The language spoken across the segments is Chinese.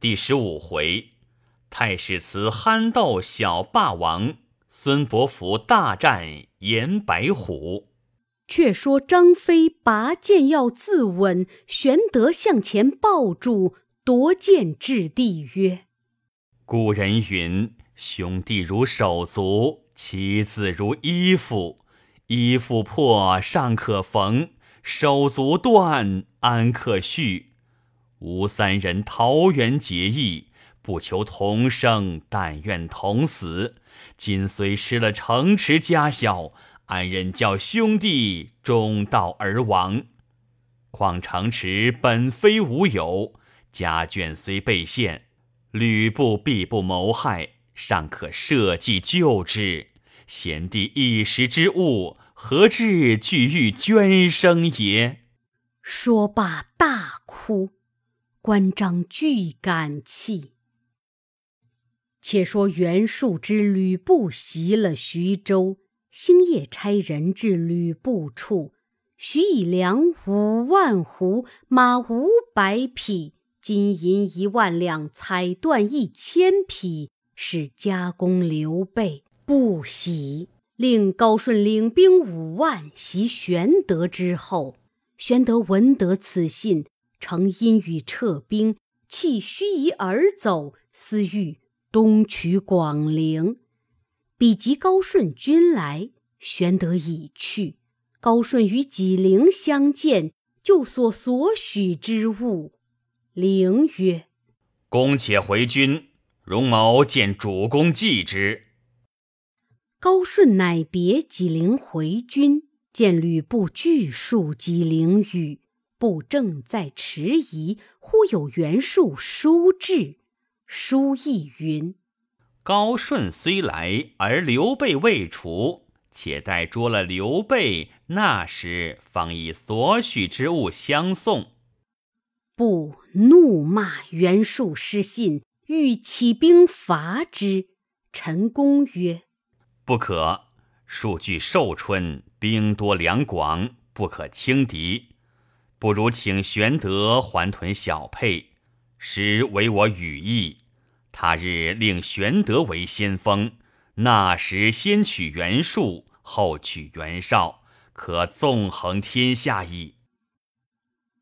第十五回，太史慈憨斗小霸王，孙伯符大战颜白虎。却说张飞拔剑要自刎，玄德向前抱住，夺剑掷地曰：“古人云，兄弟如手足，妻子如衣服。衣服破尚可缝，手足断安可续？”吾三人桃园结义，不求同生，但愿同死。今虽失了城池家小，安忍叫兄弟中道而亡？况城池本非吾有，家眷虽被陷，吕布必不谋害，尚可设计救之。贤弟一时之误，何至惧欲捐生也？说罢大哭。关张俱感泣。且说袁术之吕布袭了徐州，星夜差人至吕布处，许以粮五万斛，马五百匹，金银一万两，彩缎一千匹，使加工刘备。不喜，令高顺领兵五万袭玄德之后。玄德闻得此信。乘阴雨撤兵，弃盱眙而走，思欲东取广陵。彼及高顺军来，玄德已去。高顺与纪灵相见，就所所许之物。灵曰：“公且回军，容某见主公祭之。”高顺乃别纪灵回军，见吕布拒数纪灵语。布正在迟疑，忽有袁术书至，书意云：“高顺虽来，而刘备未除，且待捉了刘备，那时方以所许之物相送。”布怒骂袁术失信，欲起兵伐之。陈宫曰：“不可，数据寿春，兵多粮广，不可轻敌。”不如请玄德还屯小沛，实为我羽翼。他日令玄德为先锋，那时先取袁术，后取袁绍，可纵横天下矣。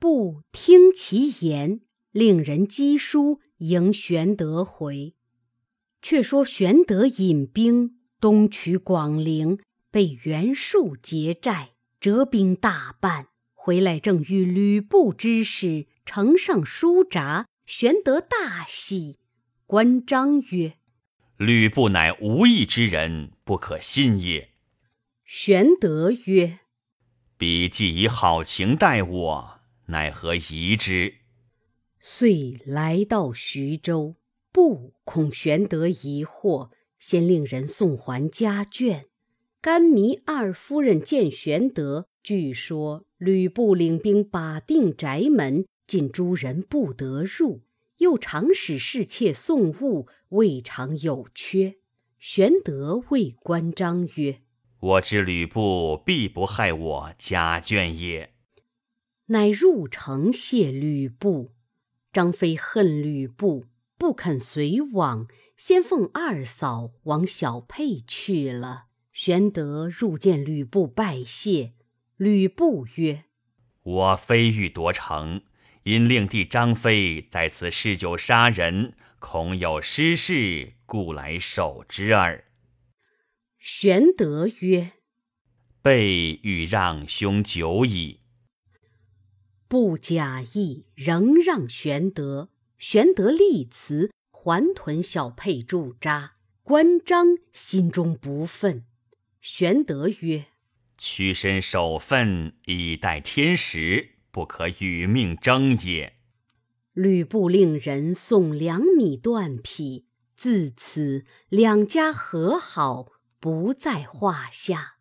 不听其言，令人赍书迎玄德回。却说玄德引兵东取广陵，被袁术劫寨，折兵大半。回来正遇吕布之使呈上书札，玄德大喜。关张曰：“吕布乃无义之人，不可信也。”玄德曰：“彼既以好情待我，奈何疑之？”遂来到徐州，不恐玄德疑惑，先令人送还家眷。甘糜二夫人见玄德，据说。吕布领兵把定宅门，禁诸人不得入，又常使侍妾送物，未尝有缺。玄德谓关张曰：“我知吕布必不害我家眷也。”乃入城谢吕布。张飞恨吕布，不肯随往，先奉二嫂往小沛去了。玄德入见吕布拜谢。吕布曰：“我非欲夺城，因令弟张飞在此嗜酒杀人，恐有失事，故来守之耳。”玄德曰：“备欲让兄久矣。”不假意，仍让玄德。玄德立辞，还屯小沛驻扎。关张心中不忿。玄德曰：屈身守分以待天时，不可与命争也。吕布令人送两米缎匹，自此两家和好，不在话下。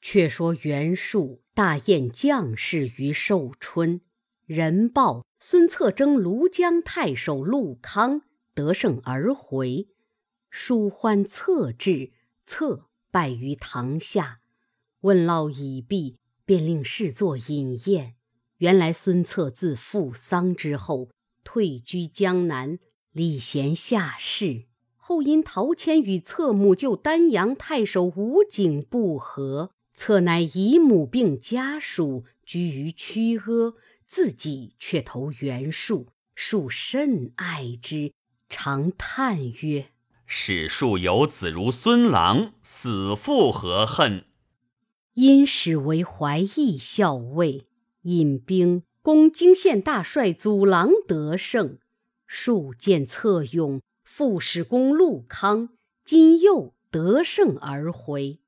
却说袁术大宴将士于寿春，人报孙策征庐江太守陆康，得胜而回。书欢策至，策。拜于堂下，问劳已毕，便令侍坐饮宴。原来孙策自父丧之后，退居江南，礼贤下士。后因陶谦与侧母就丹阳太守吴景不和，侧乃以母病家属居于曲阿，自己却投袁术。术甚爱之，常叹曰：“使术有子如孙郎，死复何恨？”因使为怀义校尉，引兵攻荆县大帅祖郎得胜，数见策勇，复使攻陆康，今又得胜而回。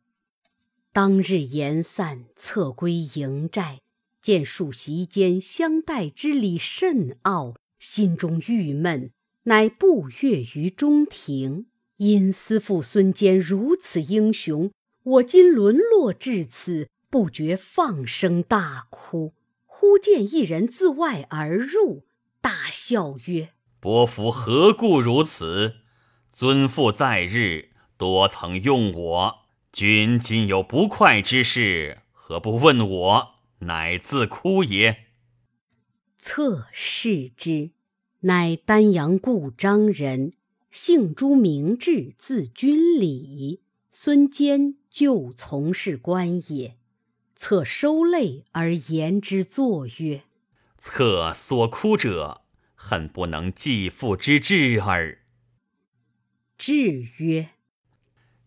当日言散，策归营寨，见数席间相待之礼甚傲，心中郁闷，乃步跃于中庭，因思父孙坚如此英雄。我今沦落至此，不觉放声大哭。忽见一人自外而入，大笑曰：“伯父何故如此？尊父在日多曾用我，君今有不快之事，何不问我？乃自哭也。”侧视之，乃丹阳故章人，姓朱，名志，字君礼。孙坚旧从事官也，策收泪而言之作曰：“策所哭者，恨不能继父之志耳。”志曰：“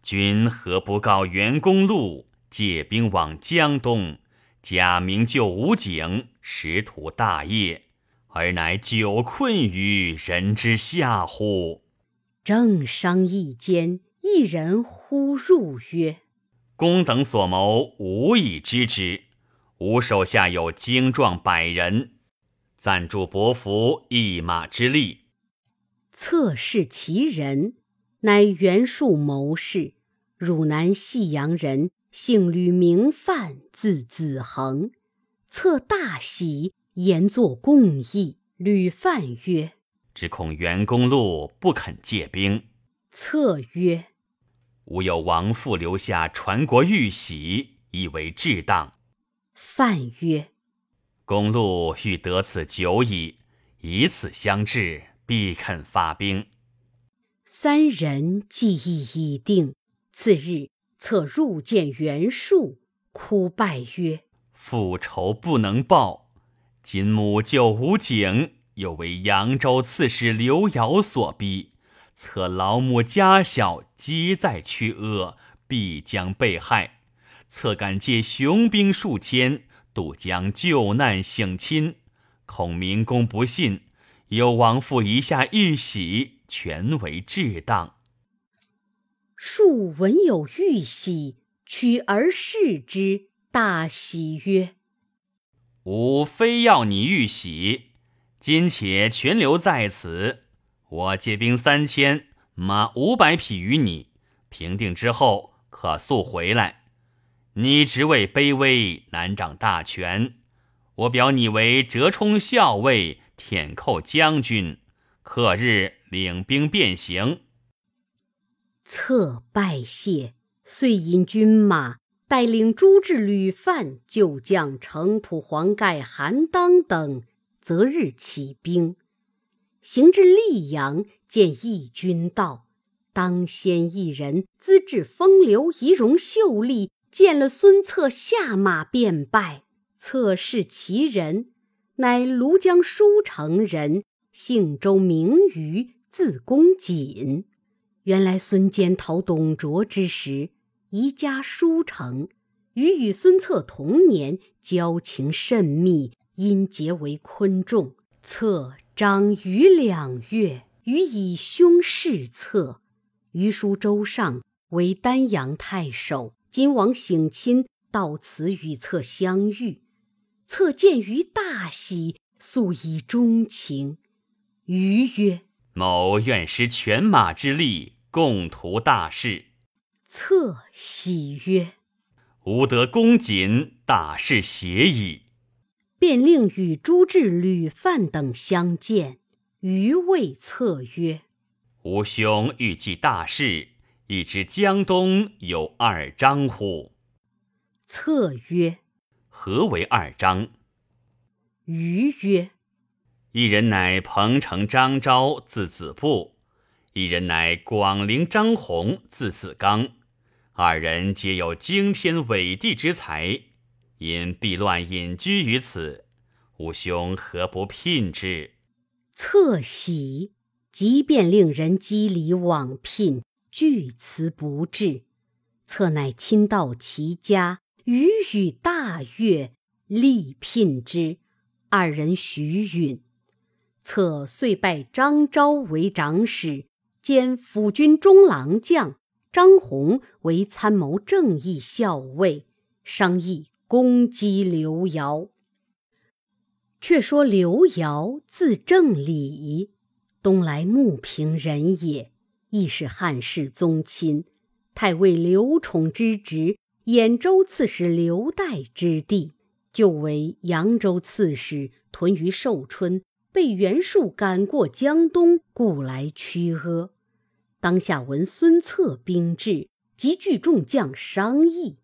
君何不告袁公路借兵往江东，假名救吴景，实图大业，而乃久困于人之下乎？”正商议间。一人忽入曰：“公等所谋，吾已知之。吾手下有精壮百人，暂助伯服一马之力。”侧视其人，乃袁术谋士，汝南信阳人，姓吕，名范，字子衡。侧大喜，言作共议。吕范曰：“只恐袁公路不肯借兵。”策曰。吾有王父留下传国玉玺，以为至当。范曰：“公路欲得此久矣，以此相制，必肯发兵。”三人计议已定。次日，策入见袁术，哭拜曰：“父仇不能报，今母救吴景，又为扬州刺史刘繇所逼。”策老母家小皆在曲阿，必将被害。策敢借雄兵数千渡江救难省亲，孔明公不信，有王父一下玉玺，全为至当。庶闻有玉玺，取而视之，大喜曰：“吾非要你玉玺，今且全留在此。”我借兵三千，马五百匹与你，平定之后可速回来。你职位卑微，难掌大权。我表你为折冲校尉、舔寇将军，克日领兵便行。策拜谢，遂引军马，带领诸至吕范旧将程普、黄盖、韩当等，择日起兵。行至溧阳，见义军到，当先一人资质风流，仪容秀丽，见了孙策下马便拜。策视其人，乃庐江舒城人，姓周，名瑜，字公瑾。原来孙坚讨董卓之时，移家舒城，与与孙策同年，交情甚密，因结为昆仲。策。张于两月，予以兄事策。于书周上为丹阳太守，今王省亲到此与策相遇，策见于大喜，素以钟情。余曰：“某愿施犬马之力，共图大事。”策喜曰：“吾得公瑾，大事谐矣。”便令与朱志、吕范等相见。余谓策曰：“吾兄欲计大事，已知江东有二张乎？”策曰：“何为二张？”余曰：“一人乃彭城张昭，字子布；一人乃广陵张宏，字子刚。二人皆有惊天伟地之才，因避乱隐居于此。吾兄何不聘之？侧喜，即便令人羁礼往聘，拒辞不至。策乃亲到其家，语语大悦，力聘之。二人许允。策遂拜张昭为长史，兼辅军中郎将；张宏为参谋正义校尉，商议攻击刘繇。却说刘繇字正礼，东莱牟平人也，亦是汉室宗亲。太尉刘宠之侄，兖州刺史刘岱之弟，就为扬州刺史，屯于寿春，被袁术赶过江东，故来驱阿。当下闻孙策兵至，即聚众将商议。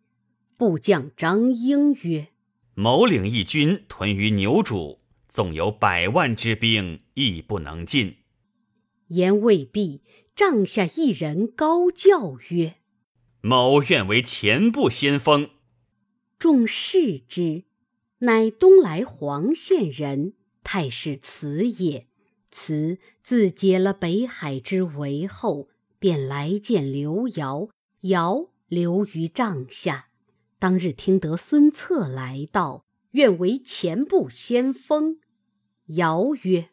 部将张英曰：“某领一军屯于牛渚，纵有百万之兵，亦不能进。”言未毕，帐下一人高叫曰：某愿为前部先锋。众视之，乃东莱黄县人，太史慈也。慈自解了北海之围后，便来见刘繇，繇留于帐下。当日听得孙策来到，愿为前部先锋。繇曰：“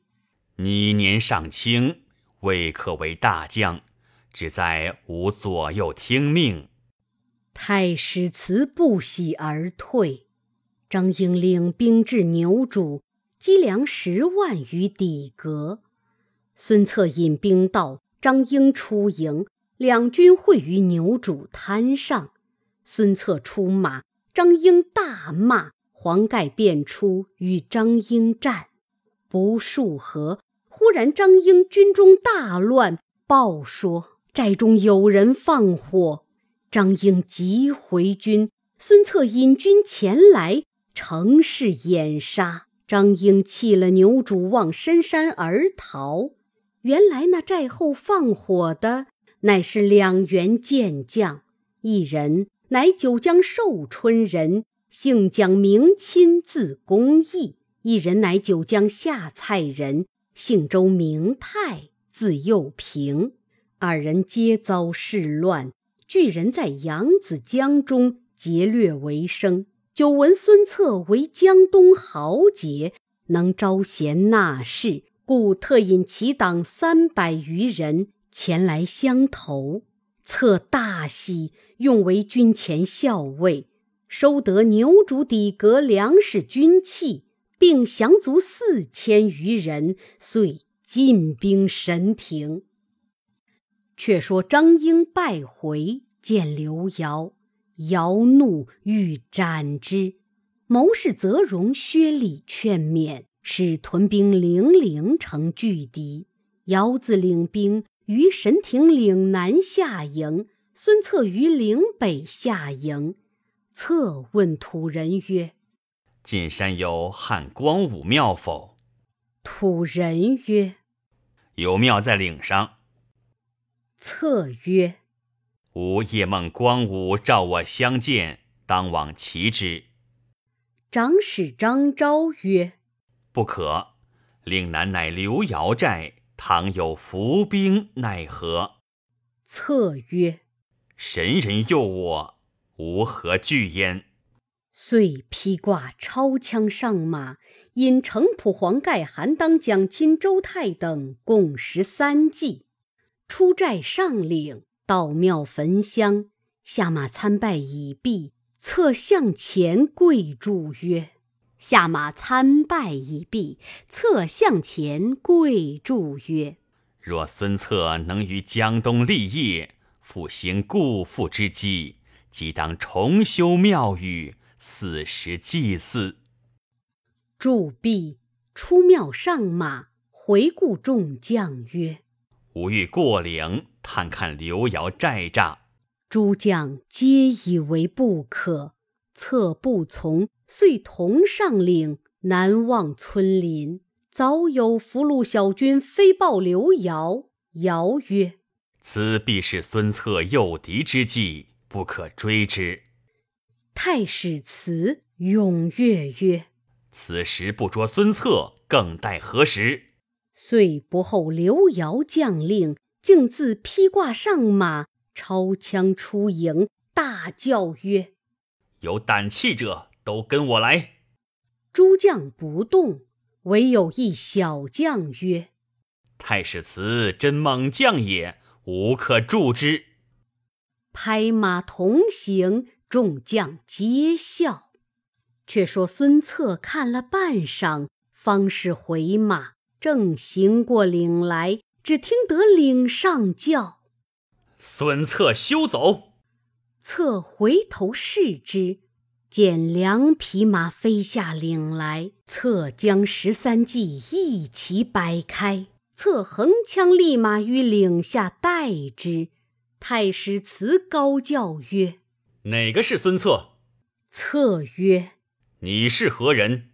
你年尚轻，未可为大将。”只在吾左右听命。太史慈不喜而退。张英领兵至牛渚，积粮十万余底阁。孙策引兵到，张英出营，两军会于牛渚滩上。孙策出马，张英大骂，黄盖便出与张英战。不数合，忽然张英军中大乱，报说。寨中有人放火，张英急回军。孙策引军前来，乘势掩杀。张英弃了牛渚，望深山而逃。原来那寨后放火的，乃是两员健将，一人乃九江寿春人，姓蒋，名钦，字公义；一人乃九江下蔡人，姓周，名泰，字幼平。二人皆遭事乱，巨人在扬子江中劫掠为生。久闻孙策为江东豪杰，能招贤纳士，故特引其党三百余人前来相投。策大喜，用为军前校尉，收得牛渚底阁粮食军器，并降卒四千余人，遂进兵神庭。却说张英败回，见刘繇，繇怒欲斩之。谋士泽荣、薛礼劝勉，使屯兵零陵城拒敌。繇自领兵于神亭岭南下营，孙策于岭北下营。策问土人曰：“近山有汉光武庙否？”土人曰：“有庙在岭上。”策曰：“吾夜梦光武召我相见，当往齐之。”长史张昭曰：“不可，岭南乃刘繇寨，倘有伏兵，奈何？”策曰：“神人诱我，吾何惧焉？”遂披挂抄枪上马，引程普、黄盖、韩当、蒋钦、周泰等共十三骑。出寨上岭，到庙焚香，下马参拜已毕，策向前跪祝曰：“下马参拜已毕。”策向前跪祝曰：“若孙策能于江东立业，复兴故父之基，即当重修庙宇，四时祭祀。”祝毕，出庙上马，回顾众将曰：吾欲过岭探看刘繇寨栅，诸将皆以为不可，策不从，遂同上岭南望村林。早有俘虏小军飞报刘繇，繇曰：“此必是孙策诱敌之计，不可追之。”太史慈踊跃曰：“此时不捉孙策，更待何时？”遂不候刘繇将令，径自披挂上马，抄枪出营，大叫曰：“有胆气者，都跟我来！”诸将不动，唯有一小将曰：“太史慈真猛将也，无可助之。”拍马同行，众将皆笑。却说孙策看了半晌，方是回马。正行过岭来，只听得岭上叫：“孙策休走！”策回头视之，见两匹马飞下岭来。策将十三骑一齐摆开，策横枪立马于岭下待之。太史慈高叫曰：“哪个是孙策？”策曰：“你是何人？”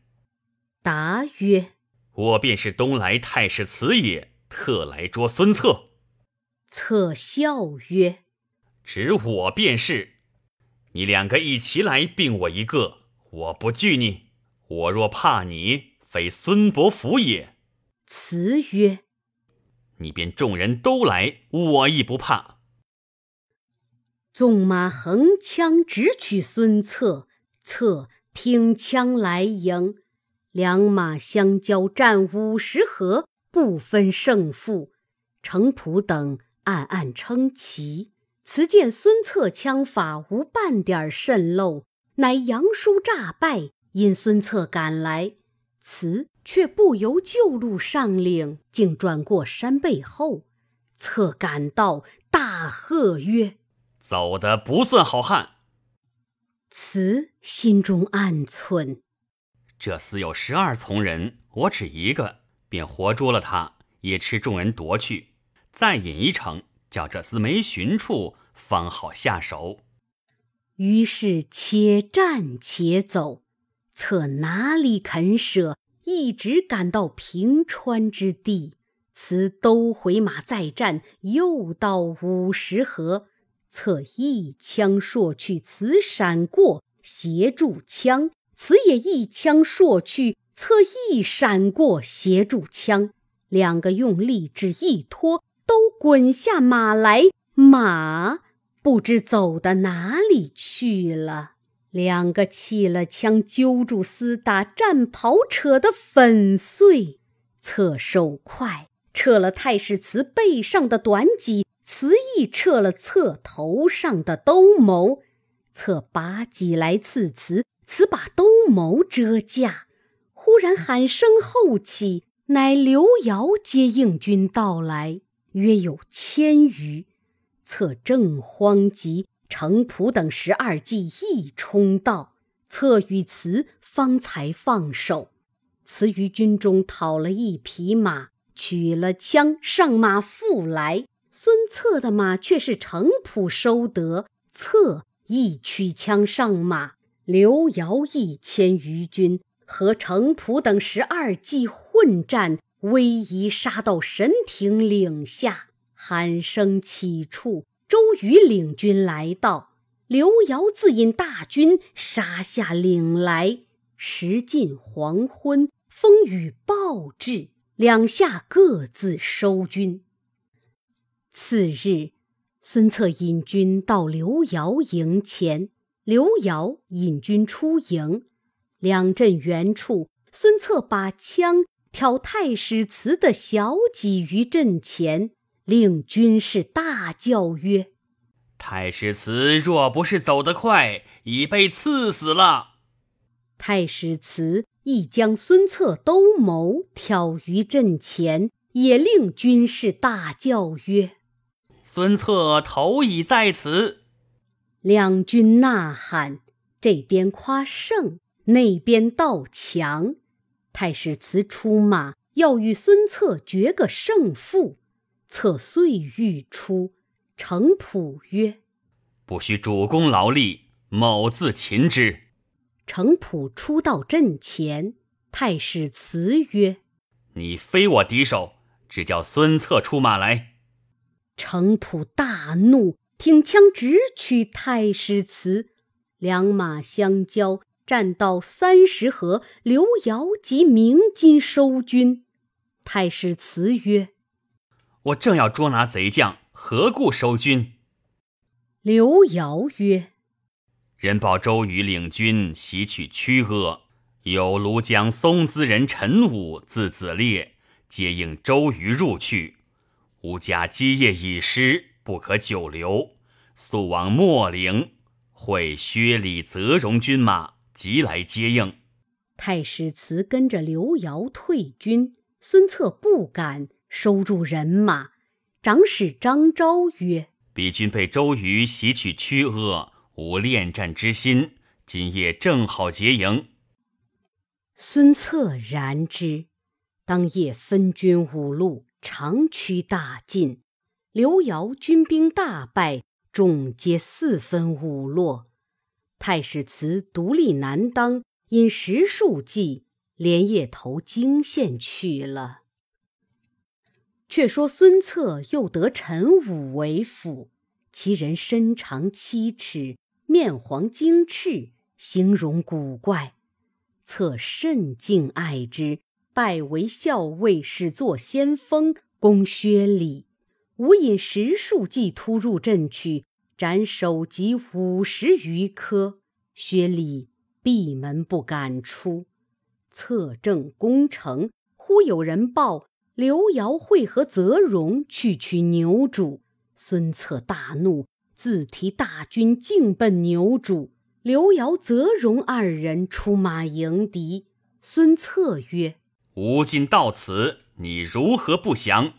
答曰：我便是东莱太史慈也，特来捉孙策。策笑曰：“指我便是。你两个一齐来，并我一个，我不惧你。我若怕你，非孙伯符也。”辞曰：“你便众人都来，我亦不怕。”纵马横枪直取孙策，策挺枪来迎。两马相交战五十合，不分胜负。程普等暗暗称奇。此见孙策枪法无半点渗漏，乃杨叔诈败，因孙策赶来，此却不由旧路上岭，竟转过山背后。策赶到，大喝曰：“走得不算好汉！”此心中暗忖。这厮有十二从人，我只一个，便活捉了他，也吃众人夺去，再饮一程，叫这厮没寻处，方好下手。于是且战且走，策哪里肯舍，一直赶到平川之地。此都回马再战，又到五十合，策一枪搠去，此闪过，斜住枪。此也一枪搠去，策一闪过，斜住枪，两个用力只一拖，都滚下马来。马不知走到哪里去了。两个弃了枪，揪住厮打，战袍扯得粉碎。侧手快，撤了太史慈背上的短戟，慈亦撤了侧头上的兜鍪。侧拔戟来刺慈。此把兜鍪遮架，忽然喊声后起，乃刘繇接应军到来，约有千余。策正慌急，程普等十二骑亦冲到，策与慈方才放手。慈于军中讨了一匹马，取了枪，上马复来。孙策的马却是程普收得，策亦取枪上马。刘繇一千余军和程普等十二骑混战，威仪杀到神亭岭下。喊声起处，周瑜领军来到，刘繇自引大军杀下岭来。时近黄昏，风雨暴至，两下各自收军。次日，孙策引军到刘繇营前。刘繇引军出营，两阵远处，孙策把枪挑太史慈的小戟于阵前，令军士大叫曰：“太史慈若不是走得快，已被刺死了。”太史慈亦将孙策兜鍪挑于阵前，也令军士大叫曰：“孙策头已在此。”两军呐喊，这边夸胜，那边道强。太史慈出马，要与孙策决个胜负。策遂欲出，程普曰：“不须主公劳力，某自擒之。”程普出到阵前，太史慈曰：“你非我敌手，只叫孙策出马来。程普大怒，挺枪直取太史慈，两马相交，战到三十合，刘繇即鸣金收军。太师辞曰：“我正要捉拿贼将，何故收军？”刘繇曰：“人报周瑜领军袭取曲阿，有庐江松滋人陈武、字子烈接应周瑜入去。”吾家基业已失，不可久留，速往秣陵，会薛礼、泽荣军马，即来接应。太史慈跟着刘繇退军，孙策不敢收住人马。长史张昭曰：“彼军被周瑜袭取曲阿，无恋战之心，今夜正好结营。”孙策然之，当夜分军五路。长驱大进，刘繇军兵大败，众皆四分五落。太史慈独立难当，因食数计，连夜投泾县去了。却说孙策又得陈武为辅，其人身长七尺，面黄睛赤，形容古怪，策甚敬爱之。拜为校尉，使作先锋，攻薛礼。吾引十数骑突入阵去，斩首级五十余颗。薛礼闭门不敢出。策正攻城，忽有人报刘繇会合泽荣去取牛渚。孙策大怒，自提大军径奔牛渚。刘繇、泽荣二人出马迎敌。孙策曰：吾今到此，你如何不降？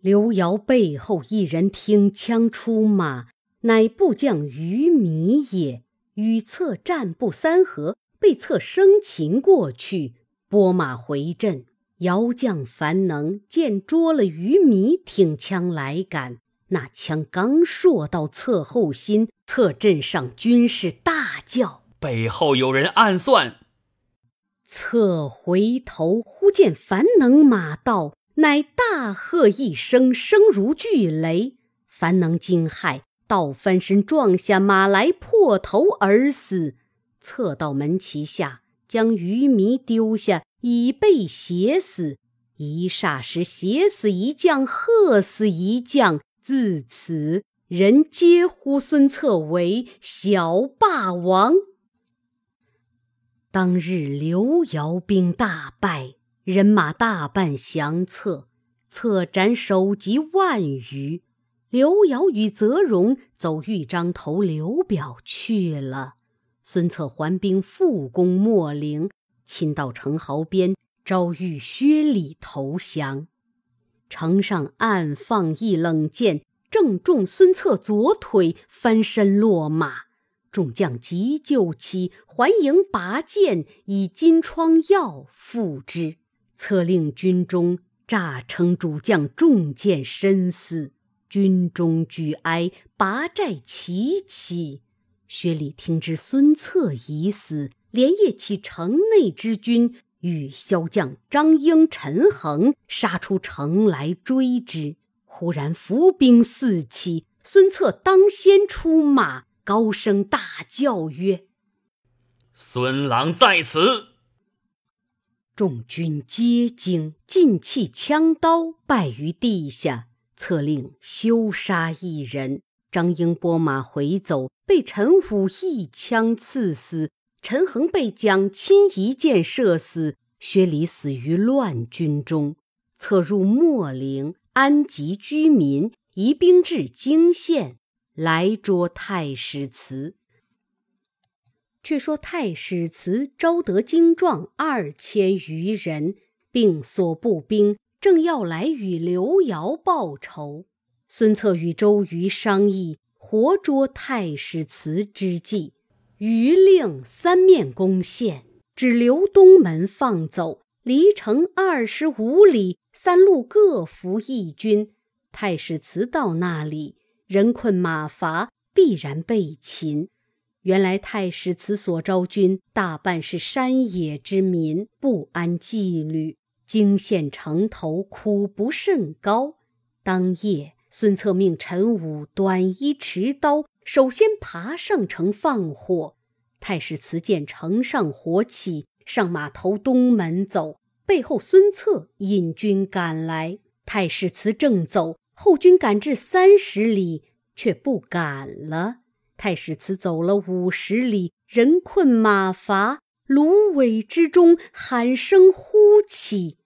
刘繇背后一人挺枪出马，乃部将于米也。与策战不三合，被策生擒过去，拨马回阵。姚将樊能见捉了于米，挺枪来赶。那枪刚搠到侧后心，侧阵上军士大叫：“背后有人暗算！”策回头，忽见樊能马到，乃大喝一声，声如巨雷。樊能惊骇，倒翻身撞下马来，破头而死。策到门旗下，将鱼糜丢下，以被挟死。一霎时，挟死一将，喝死一将。自此，人皆呼孙策为小霸王。当日刘繇兵大败，人马大半降策，策斩首级万余。刘繇与泽荣走豫章投刘表去了。孙策还兵复攻秣陵，亲到城壕边，招谕薛礼投降。城上暗放一冷箭，正中孙策左腿，翻身落马。众将急救起，还营拔剑，以金疮药敷之。策令军中诈称主将中箭身死，军中举哀，拔寨齐起。薛礼听知孙策已死，连夜起城内之军，与骁将张英、陈恒杀出城来追之。忽然伏兵四起，孙策当先出马。高声大叫曰：“孙郎在此！”众军皆惊，尽弃枪刀，败于地下。策令休杀一人。张英拨马回走，被陈武一枪刺死。陈恒被蒋钦一箭射死。薛礼死于乱军中。策入秣陵，安吉居民，移兵至泾县。来捉太史慈。却说太史慈招得精壮二千余人，并所部兵，正要来与刘繇报仇。孙策与周瑜商议活捉太史慈之计，瑜令三面攻陷，只留东门放走，离城二十五里，三路各伏一军。太史慈到那里。人困马乏，必然被擒。原来太史慈所招军大半是山野之民，不安纪律，惊现城头，苦不甚高。当夜，孙策命陈武短衣持刀，首先爬上城放火。太史慈见城上火起，上马头东门走。背后孙策引军赶来，太史慈正走，后军赶至三十里，却不赶了。太史慈走了五十里，人困马乏，芦苇之中喊声呼起。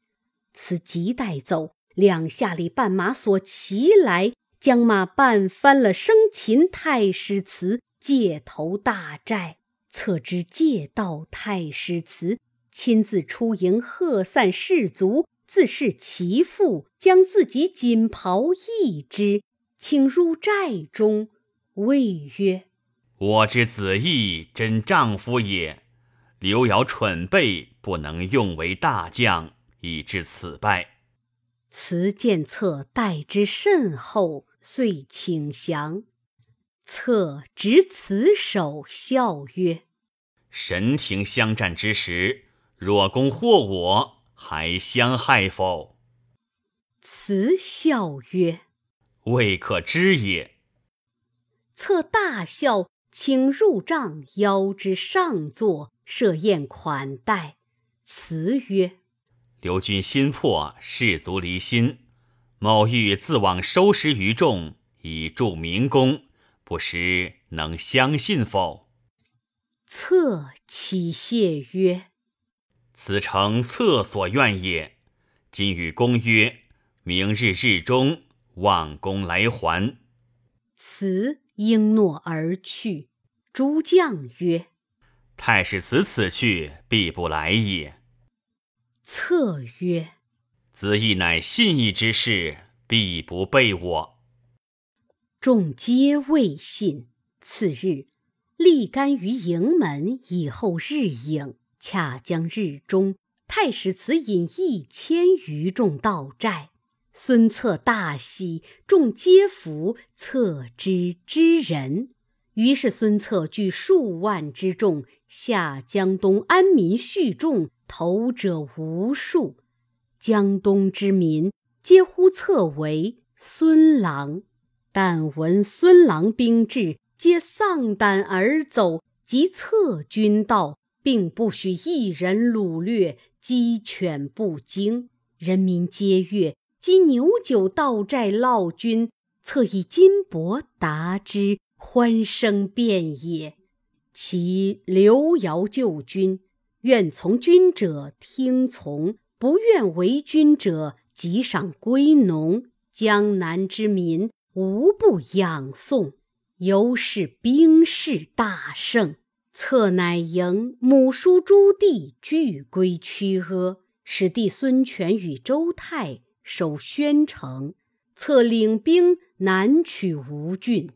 此急带走，两下里绊马所骑来，将马绊翻了，生擒太史慈，借头大寨。策知借道太史慈。亲自出迎，喝散士卒，自是其父，将自己锦袍一之，请入寨中，谓曰：“我之子义真丈夫也，刘繇蠢备，不能用为大将，以致此败。”辞见策待之甚厚，遂请降。策执此手，笑曰：“神庭相战之时。”若攻获我，还相害否？辞笑曰：“未可知也。”策大笑，请入帐，邀之上座，设宴款待。辞曰：“刘君心魄，士卒离心，某欲自往收拾于众，以助明公，不识能相信否？”策起谢曰。此诚厕所愿也。今与公曰，明日日中望公来还。辞应诺而去。诸将曰：“太史慈此去，必不来也。”策曰：“子义乃信义之士，必不背我。”众皆未信。次日，立竿于营门，以后日影。恰将日中，太史慈引一千余众到寨，孙策大喜，众皆服策之之人。于是孙策聚数万之众，下江东安民蓄众，投者无数。江东之民皆呼策为孙郎，但闻孙郎兵至，皆丧胆而走。及策军到。并不许一人掳掠，鸡犬不惊。人民皆悦，今牛酒到寨犒军，策以金帛答之，欢声遍野。其刘繇救军，愿从军者听从，不愿为军者即赏归农。江南之民无不仰颂，由是兵势大盛。策乃迎母叔诸弟俱归曲阿，使弟孙权与周泰守宣城。策领兵南取吴郡。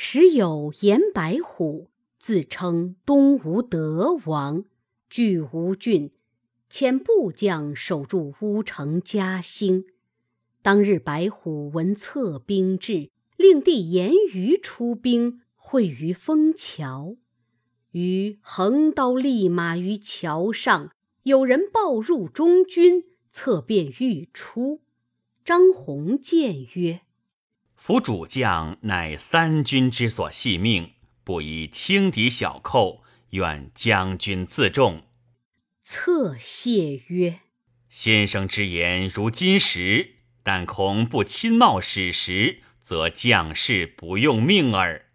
时有严白虎自称东吴德王，据吴郡，遣部将守住乌城嘉兴。当日白虎闻策兵至，令弟严于出兵。会于枫桥，于横刀立马于桥上，有人报入中军，策便欲出。张宏谏曰：“夫主将乃三军之所系命，不宜轻敌小寇，愿将军自重。”策谢曰：“先生之言如金石，但恐不亲冒矢石，则将士不用命耳。”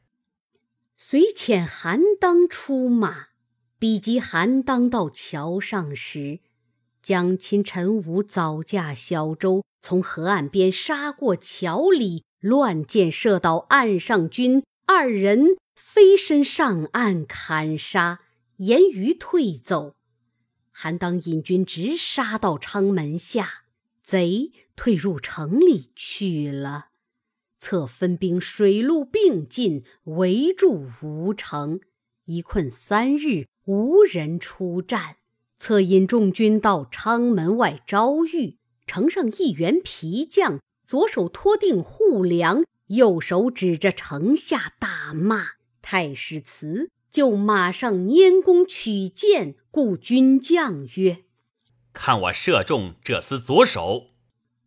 遂遣韩当出马，比及韩当到桥上时，将亲陈武早驾小舟，从河岸边杀过桥里，乱箭射到岸上军，二人飞身上岸砍杀，严于退走。韩当引军直杀到昌门下，贼退入城里去了。策分兵水陆并进，围住吴城，一困三日，无人出战。策引众军到昌门外招遇，城上一员皮将，左手托定护梁，右手指着城下大骂。太史慈就马上拈弓取箭，故军将曰：“看我射中这厮左手。”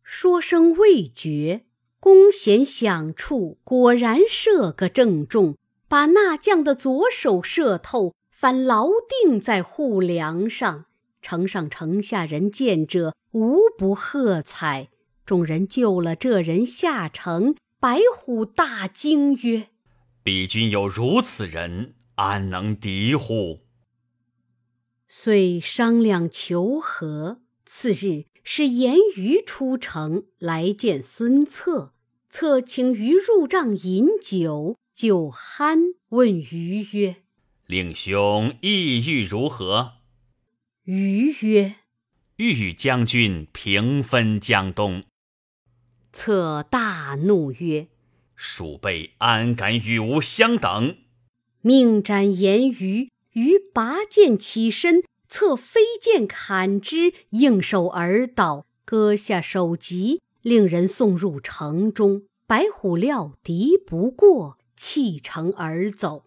说声未绝，弓弦响处，果然射个正中，把那将的左手射透，反牢定在护梁上。城上城下人见者，无不喝彩。众人救了这人下城，白虎大惊曰：“彼君有如此人，安能敌乎？”遂商量求和。次日，使颜瑜出城来见孙策。策请瑜入帐饮酒，酒酣，问瑜曰：“令兄意欲如何？”瑜曰：“欲与将军平分江东。”策大怒曰：“鼠辈安敢与吾相等？”命斩颜瑜。瑜拔剑起身，策飞剑砍之，应手而倒，割下首级，令人送入城中。白虎料敌不过，弃城而走。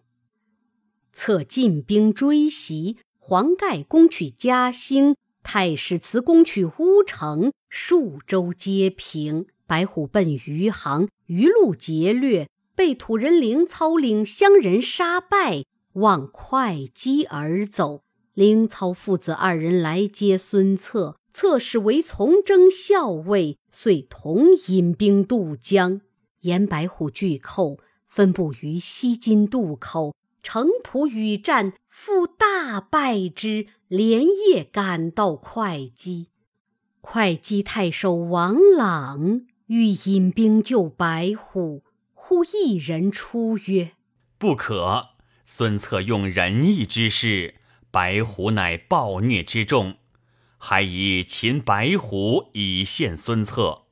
策进兵追袭。黄盖攻取嘉兴，太史慈攻取乌城，数州皆平。白虎奔余杭，余路劫掠，被土人凌操领乡人杀败，望会稽而走。凌操父子二人来接孙策，策使为从征校尉，遂同引兵渡江。沿白虎拒寇，分布于西津渡口。城濮与战，复大败之，连夜赶到会稽。会稽太守王朗欲引兵救白虎，忽一人出曰：“不可！孙策用仁义之事，白虎乃暴虐之众，还以擒白虎以献孙策。”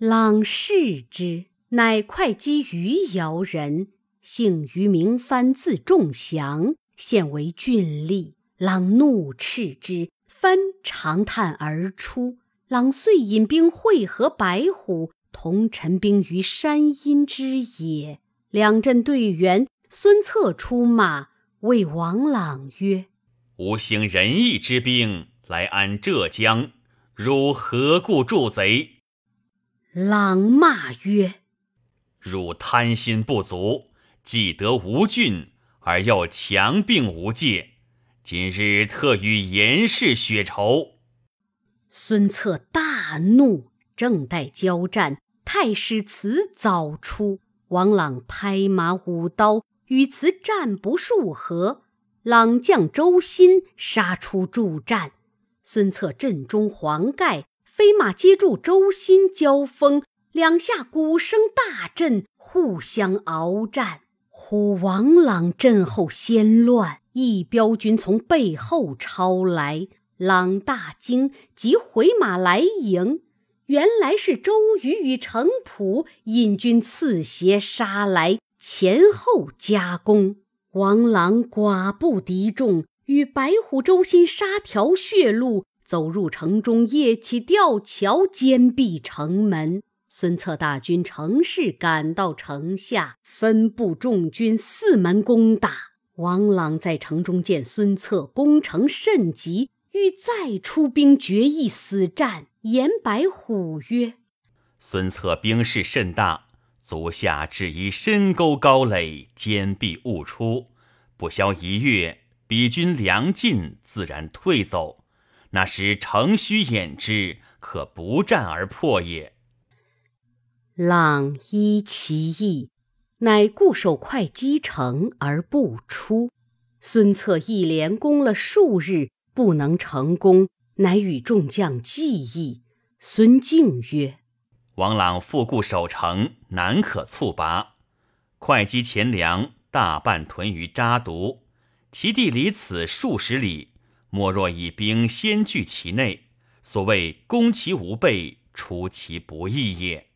朗视之，乃会稽余姚人。姓于名藩，字仲祥，现为郡吏。朗怒斥之，藩长叹而出。朗遂引兵会合白虎，同陈兵于山阴之野。两阵对员，孙策出马，谓王朗曰：“吾行仁义之兵，来安浙江，汝何故助贼？”朗骂曰：“汝贪心不足。”既得吴郡，而又强并吴界，今日特与严氏血仇。孙策大怒，正待交战，太史慈早出，王朗拍马舞刀，与慈战不数合，朗将周新杀出助战。孙策阵中黄盖飞马接住周新交锋，两下鼓声大震，互相鏖战。忽王朗阵后先乱，一彪军从背后抄来，朗大惊，即回马来迎。原来是周瑜与程普引军刺斜杀来，前后夹攻。王朗寡不敌众，与白虎、周新杀条血路，走入城中，夜起吊桥，坚壁城门。孙策大军乘势赶到城下，分部众军四门攻打。王朗在城中见孙策攻城甚急，欲再出兵决一死战。言白虎曰：“孙策兵势甚大，足下只宜深沟高垒，坚壁勿出。不消一月，彼军粮尽，自然退走。那时城虚掩之，可不战而破也。”朗依其意，乃固守会稽城而不出。孙策一连攻了数日，不能成功，乃与众将计议。孙敬曰：“王朗复固守城，难可猝拔。会稽钱粮大半屯于扎渎，其地离此数十里。莫若以兵先据其内，所谓攻其无备，出其不意也。”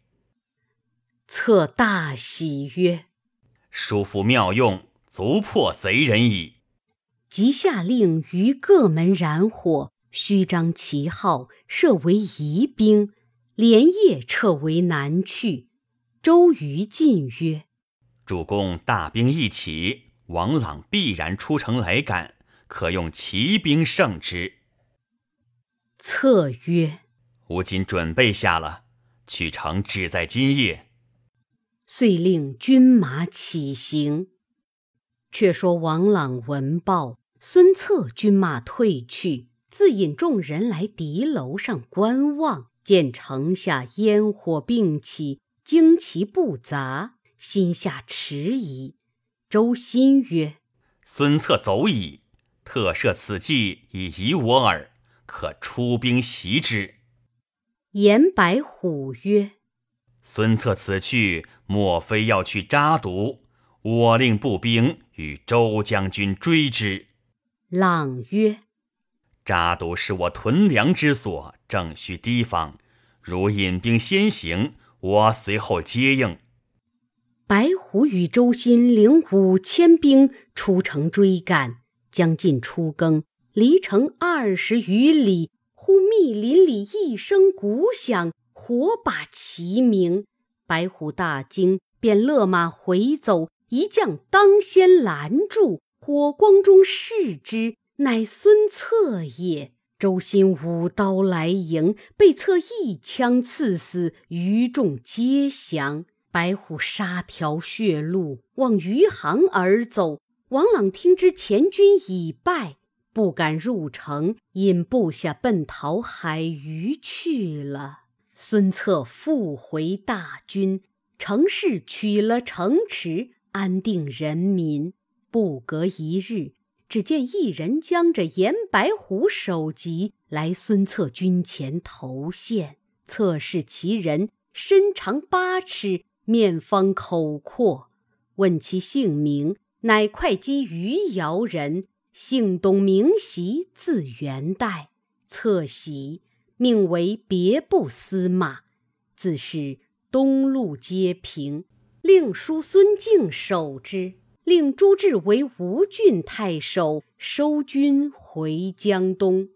策大喜曰：“叔父妙用，足破贼人矣。”即下令于各门燃火，虚张旗号，设为疑兵，连夜撤为南去。周瑜进曰：“主公大兵一起，王朗必然出城来赶，可用骑兵胜之。”策曰：“吾今准备下了，取城只在今夜。”遂令军马起行。却说王朗闻报，孙策军马退去，自引众人来敌楼上观望，见城下烟火并起，旌旗不杂，心下迟疑。周新曰：“孙策走矣，特设此计以疑我耳，可出兵袭之。”颜白虎曰：“孙策此去，莫非要去扎毒？我令步兵。”与周将军追之。朗曰：“扎毒是我屯粮之所，正需提防。如引兵先行，我随后接应。”白虎与周新领五千兵出城追赶，将近初更，离城二十余里，忽密林里一声鼓响，火把齐鸣。白虎大惊，便勒马回走。一将当先拦住，火光中视之，乃孙策也。周兴舞刀来迎，被策一枪刺死，余众皆降。白虎杀条血路，往余杭而走。王朗听知前军已败，不敢入城，引部下奔逃海虞去了。孙策复回大军，乘势取了城池。安定人民。不隔一日，只见一人将着颜白虎首级来孙策军前投献。策视其人，身长八尺，面方口阔，问其姓名，乃会稽余姚人，姓董，名袭，字元代。策喜，命为别部司马，自是东路皆平。令叔孙敬守之，令朱志为吴郡太守，收军回江东。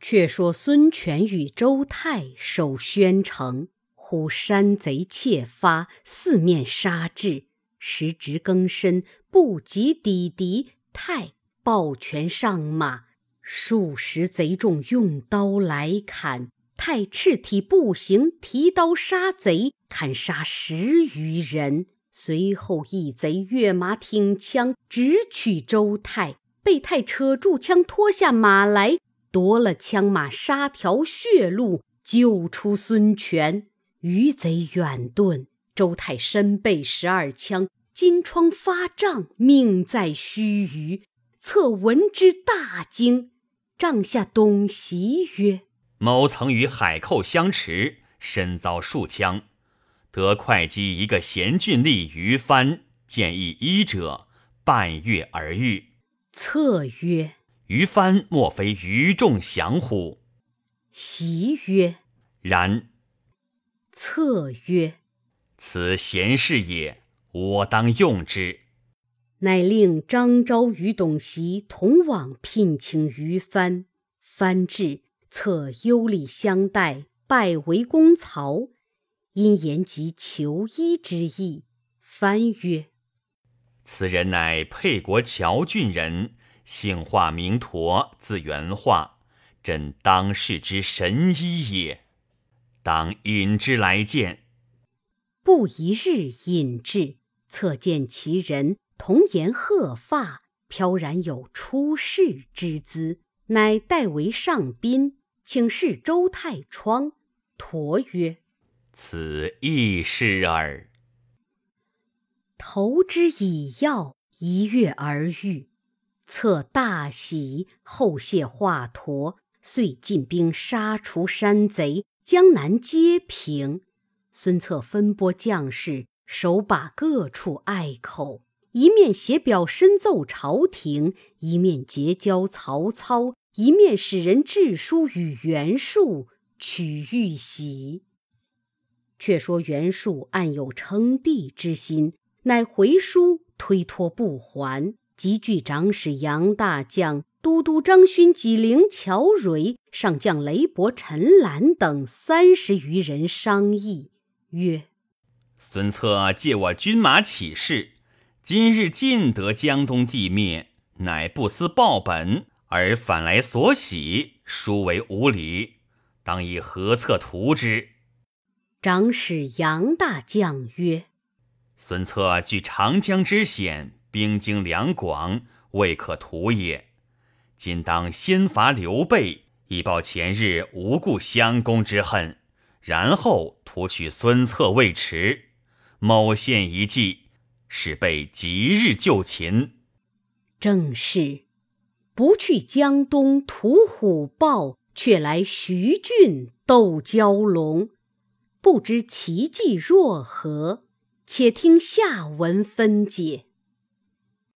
却说孙权与周泰守宣城，忽山贼窃发，四面杀至。时值更深，不及抵敌，泰抱拳上马，数十贼众用刀来砍。太赤体步行，提刀杀贼，砍杀十余人。随后一贼跃马挺枪，直取周泰，被太扯住枪，脱下马来，夺了枪马，杀条血路，救出孙权。余贼远遁，周泰身背十二枪，金疮发胀，命在须臾。策闻之大惊，帐下董袭曰。某曾与海寇相持，身遭数枪，得会稽一个贤俊吏于藩建议医者，半月而愈。策曰：“于藩莫非于众降乎？”袭曰：“然。”策曰：“此贤士也，我当用之。”乃令张昭与董袭同往聘请于藩。藩至。策优礼相待，拜为公曹，因言及求医之意。翻曰：“此人乃沛国谯郡人，姓化名佗，字元化，朕当世之神医也，当引之来见。”不一日，引至，侧见其人童颜鹤发，飘然有出世之姿，乃代为上宾。请示周太窗，陀曰：“此亦是耳。”投之以药，一跃而愈。策大喜，后谢华佗，遂进兵杀除山贼，江南皆平。孙策分拨将士，守把各处隘口，一面写表申奏朝廷，一面结交曹操。一面使人致书与袁术取玉玺。却说袁术暗有称帝之心，乃回书推脱不还，集聚长史杨大将、都督张勋、纪灵、乔蕊、上将雷伯、陈兰等三十余人商议，曰：“孙策借我军马起事，今日尽得江东地面，乃不思报本。”而反来所喜，殊为无礼，当以何策图之？长史杨大将曰：“孙策据长江之险，兵精粮广，未可图也。今当先伐刘备，以报前日无故相公之恨，然后图取孙策未迟。某献一计，使备即日就擒。”正是。不去江东屠虎豹，却来徐郡斗蛟龙，不知其计若何？且听下文分解。